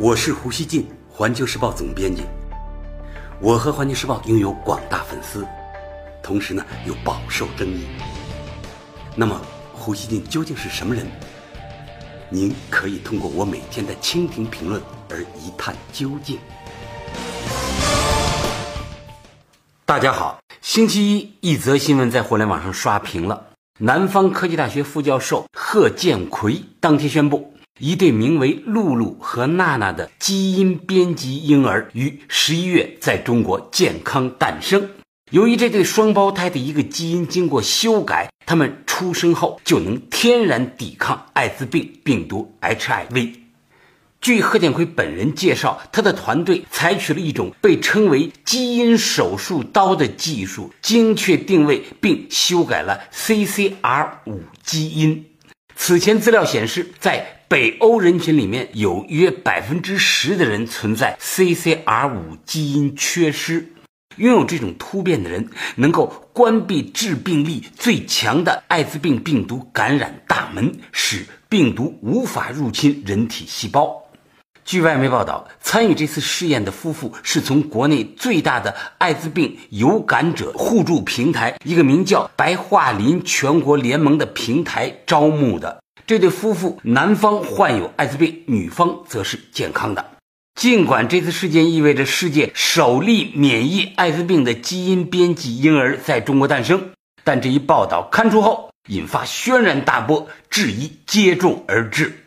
我是胡锡进，环球时报总编辑。我和环球时报拥有广大粉丝，同时呢又饱受争议。那么，胡锡进究竟是什么人？您可以通过我每天的蜻蜓评论而一探究竟。大家好，星期一，一则新闻在互联网上刷屏了。南方科技大学副教授贺建奎当天宣布。一对名为露露和娜娜的基因编辑婴儿于十一月在中国健康诞生。由于这对双胞胎的一个基因经过修改，他们出生后就能天然抵抗艾滋病病毒 HIV。据贺建奎本人介绍，他的团队采取了一种被称为“基因手术刀”的技术，精确定位并修改了 CCR5 基因。此前资料显示，在北欧人群里面有约百分之十的人存在 CCR5 基因缺失，拥有这种突变的人能够关闭致病力最强的艾滋病病毒感染大门，使病毒无法入侵人体细胞。据外媒报道，参与这次试验的夫妇是从国内最大的艾滋病有感者互助平台一个名叫“白桦林全国联盟”的平台招募的。这对夫妇，男方患有艾滋病，女方则是健康的。尽管这次事件意味着世界首例免疫艾滋病的基因编辑婴儿在中国诞生，但这一报道刊出后，引发轩然大波，质疑接踵而至。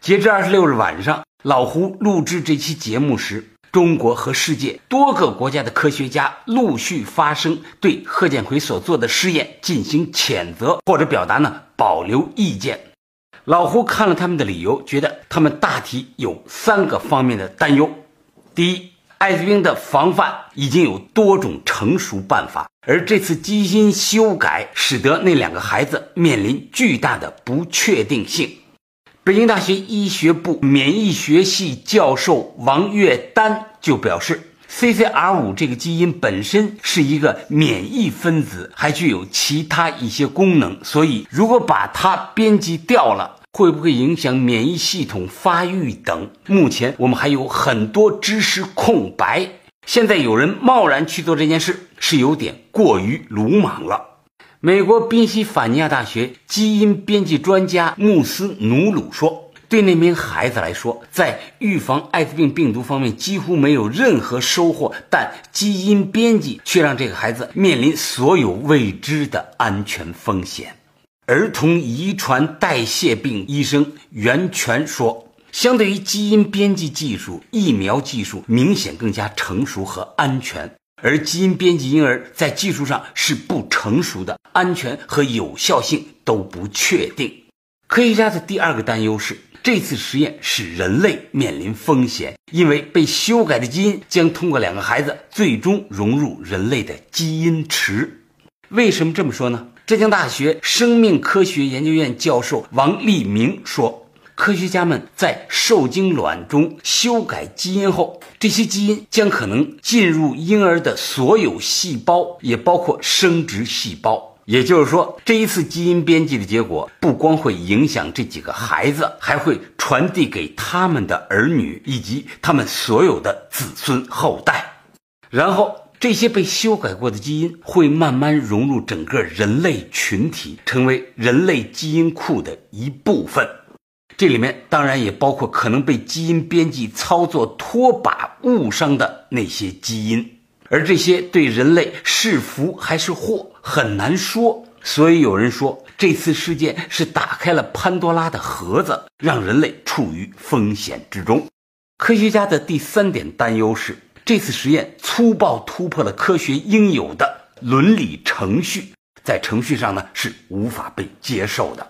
截至二十六日晚上，老胡录制这期节目时，中国和世界多个国家的科学家陆续发声，对贺建奎所做的试验进行谴责，或者表达呢保留意见。老胡看了他们的理由，觉得他们大体有三个方面的担忧：第一，艾滋病的防范已经有多种成熟办法，而这次基因修改使得那两个孩子面临巨大的不确定性。北京大学医学部免疫学系教授王月丹就表示。CCR5 这个基因本身是一个免疫分子，还具有其他一些功能，所以如果把它编辑掉了，会不会影响免疫系统发育等？目前我们还有很多知识空白。现在有人贸然去做这件事，是有点过于鲁莽了。美国宾夕法尼亚大学基因编辑专家穆斯努鲁说。对那名孩子来说，在预防艾滋病病毒方面几乎没有任何收获，但基因编辑却让这个孩子面临所有未知的安全风险。儿童遗传代谢病医生袁泉说：“相对于基因编辑技术，疫苗技术明显更加成熟和安全，而基因编辑婴儿在技术上是不成熟的，安全和有效性都不确定。”科学家的第二个担忧是。这次实验使人类面临风险，因为被修改的基因将通过两个孩子最终融入人类的基因池。为什么这么说呢？浙江大学生命科学研究院教授王立明说，科学家们在受精卵中修改基因后，这些基因将可能进入婴儿的所有细胞，也包括生殖细胞。也就是说，这一次基因编辑的结果不光会影响这几个孩子，还会传递给他们的儿女以及他们所有的子孙后代。然后，这些被修改过的基因会慢慢融入整个人类群体，成为人类基因库的一部分。这里面当然也包括可能被基因编辑操作拖把误伤的那些基因。而这些对人类是福还是祸很难说，所以有人说这次事件是打开了潘多拉的盒子，让人类处于风险之中。科学家的第三点担忧是，这次实验粗暴突破了科学应有的伦理程序，在程序上呢是无法被接受的。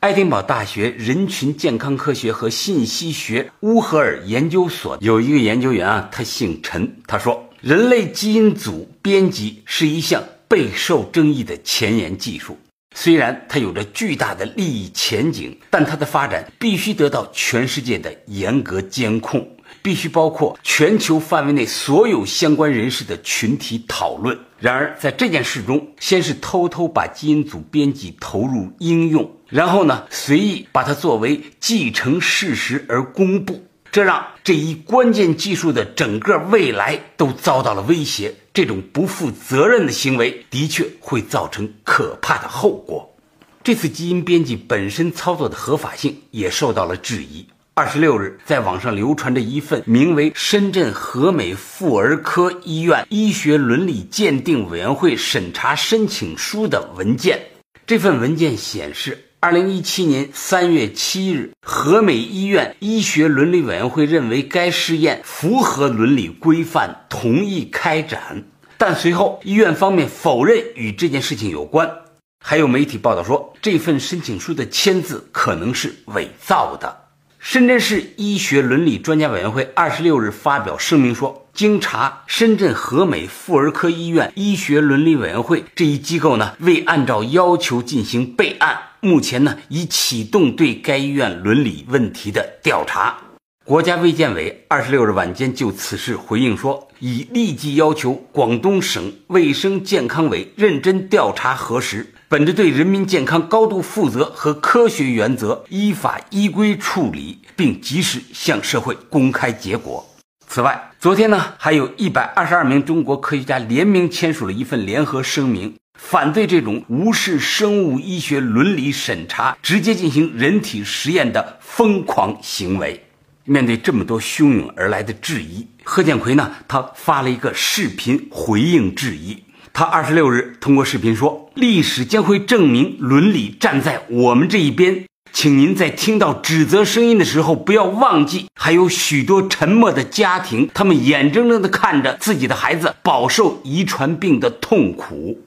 爱丁堡大学人群健康科学和信息学乌合尔研究所有一个研究员啊，他姓陈，他说。人类基因组编辑是一项备受争议的前沿技术，虽然它有着巨大的利益前景，但它的发展必须得到全世界的严格监控，必须包括全球范围内所有相关人士的群体讨论。然而，在这件事中，先是偷偷把基因组编辑投入应用，然后呢，随意把它作为既成事实而公布。这让这一关键技术的整个未来都遭到了威胁。这种不负责任的行为的确会造成可怕的后果。这次基因编辑本身操作的合法性也受到了质疑。二十六日，在网上流传着一份名为《深圳和美妇儿科医院医学伦理鉴定委员会审查申请书》的文件。这份文件显示，二零一七年三月七日，和美医院医学伦理委员会认为该试验符合伦理规范，同意开展。但随后，医院方面否认与这件事情有关。还有媒体报道说，这份申请书的签字可能是伪造的。深圳市医学伦理专家委员会二十六日发表声明说，经查，深圳和美妇儿科医院医学伦理委员会这一机构呢，未按照要求进行备案，目前呢，已启动对该医院伦理问题的调查。国家卫健委二十六日晚间就此事回应说，已立即要求广东省卫生健康委认真调查核实。本着对人民健康高度负责和科学原则，依法依规处理，并及时向社会公开结果。此外，昨天呢，还有一百二十二名中国科学家联名签署了一份联合声明，反对这种无视生物医学伦理审查、直接进行人体实验的疯狂行为。面对这么多汹涌而来的质疑，贺建奎呢，他发了一个视频回应质疑。他二十六日通过视频说：“历史将会证明伦理站在我们这一边，请您在听到指责声音的时候，不要忘记还有许多沉默的家庭，他们眼睁睁地看着自己的孩子饱受遗传病的痛苦。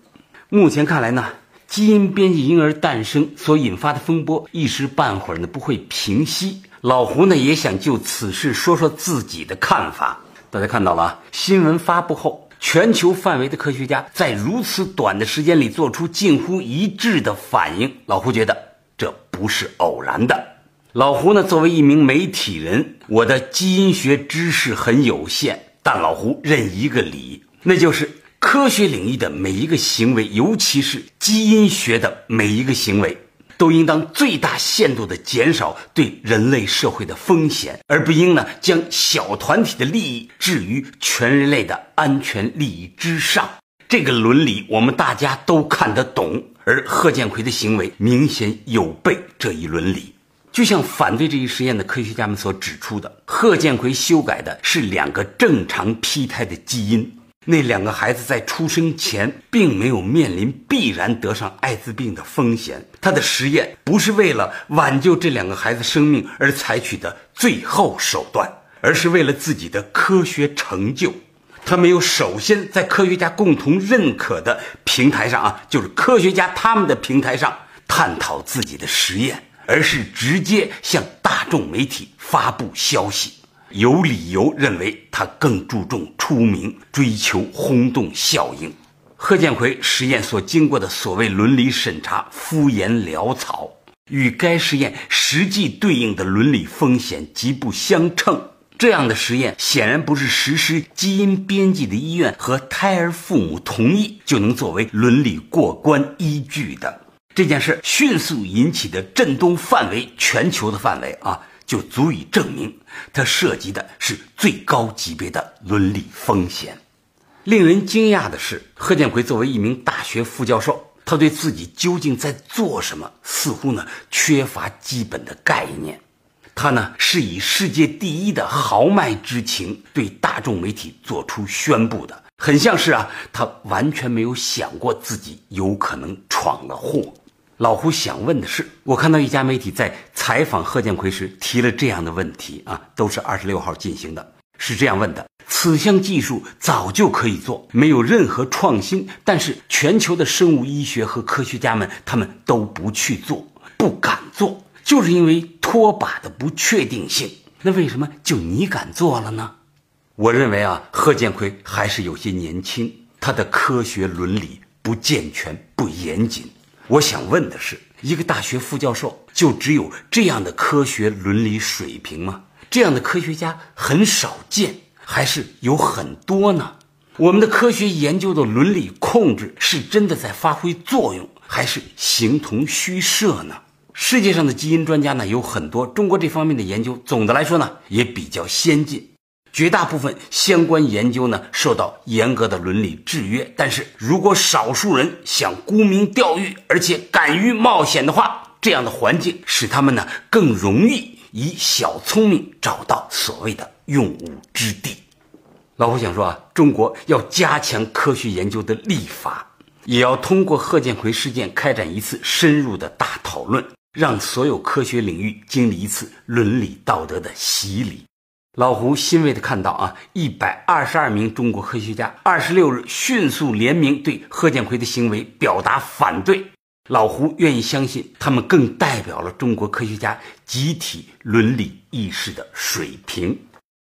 目前看来呢，基因编辑婴儿诞生所引发的风波一时半会儿呢不会平息。老胡呢也想就此事说说自己的看法。大家看到了，新闻发布后。”全球范围的科学家在如此短的时间里做出近乎一致的反应，老胡觉得这不是偶然的。老胡呢，作为一名媒体人，我的基因学知识很有限，但老胡认一个理，那就是科学领域的每一个行为，尤其是基因学的每一个行为。都应当最大限度地减少对人类社会的风险，而不应呢将小团体的利益置于全人类的安全利益之上。这个伦理我们大家都看得懂，而贺建奎的行为明显有悖这一伦理。就像反对这一实验的科学家们所指出的，贺建奎修改的是两个正常胚胎的基因。那两个孩子在出生前并没有面临必然得上艾滋病的风险。他的实验不是为了挽救这两个孩子生命而采取的最后手段，而是为了自己的科学成就。他没有首先在科学家共同认可的平台上啊，就是科学家他们的平台上探讨自己的实验，而是直接向大众媒体发布消息。有理由认为他更注重出名，追求轰动效应。贺建奎实验所经过的所谓伦理审查敷衍潦草，与该实验实际对应的伦理风险极不相称。这样的实验显然不是实施基因编辑的医院和胎儿父母同意就能作为伦理过关依据的。这件事迅速引起的震动范围，全球的范围啊。就足以证明，它涉及的是最高级别的伦理风险。令人惊讶的是，贺建奎作为一名大学副教授，他对自己究竟在做什么，似乎呢缺乏基本的概念。他呢是以世界第一的豪迈之情对大众媒体做出宣布的，很像是啊，他完全没有想过自己有可能闯了祸。老胡想问的是，我看到一家媒体在采访贺建奎时提了这样的问题啊，都是二十六号进行的，是这样问的：此项技术早就可以做，没有任何创新，但是全球的生物医学和科学家们他们都不去做，不敢做，就是因为拖把的不确定性。那为什么就你敢做了呢？我认为啊，贺建奎还是有些年轻，他的科学伦理不健全、不严谨。我想问的是，一个大学副教授就只有这样的科学伦理水平吗？这样的科学家很少见，还是有很多呢？我们的科学研究的伦理控制是真的在发挥作用，还是形同虚设呢？世界上的基因专家呢有很多，中国这方面的研究总的来说呢也比较先进。绝大部分相关研究呢受到严格的伦理制约，但是如果少数人想沽名钓誉，而且敢于冒险的话，这样的环境使他们呢更容易以小聪明找到所谓的用武之地。老胡想说啊，中国要加强科学研究的立法，也要通过贺建奎事件开展一次深入的大讨论，让所有科学领域经历一次伦理道德的洗礼。老胡欣慰地看到啊，一百二十二名中国科学家二十六日迅速联名对贺建奎的行为表达反对。老胡愿意相信，他们更代表了中国科学家集体伦理意识的水平。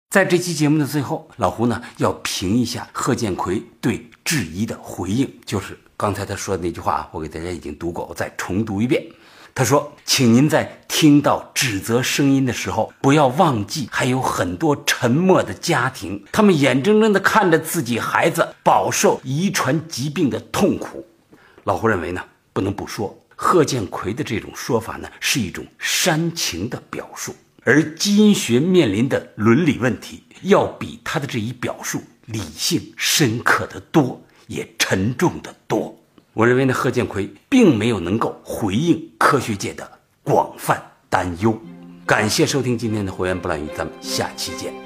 在这期节目的最后，老胡呢要评一下贺建奎对质疑的回应，就是刚才他说的那句话啊，我给大家已经读过，我再重读一遍。他说：“请您在听到指责声音的时候，不要忘记还有很多沉默的家庭，他们眼睁睁地看着自己孩子饱受遗传疾病的痛苦。”老胡认为呢，不能不说贺建奎的这种说法呢，是一种煽情的表述，而基因学面临的伦理问题，要比他的这一表述理性、深刻的多，也沉重的多。我认为呢，贺建奎并没有能够回应科学界的广泛担忧。感谢收听今天的《火源不乱语》，咱们下期见。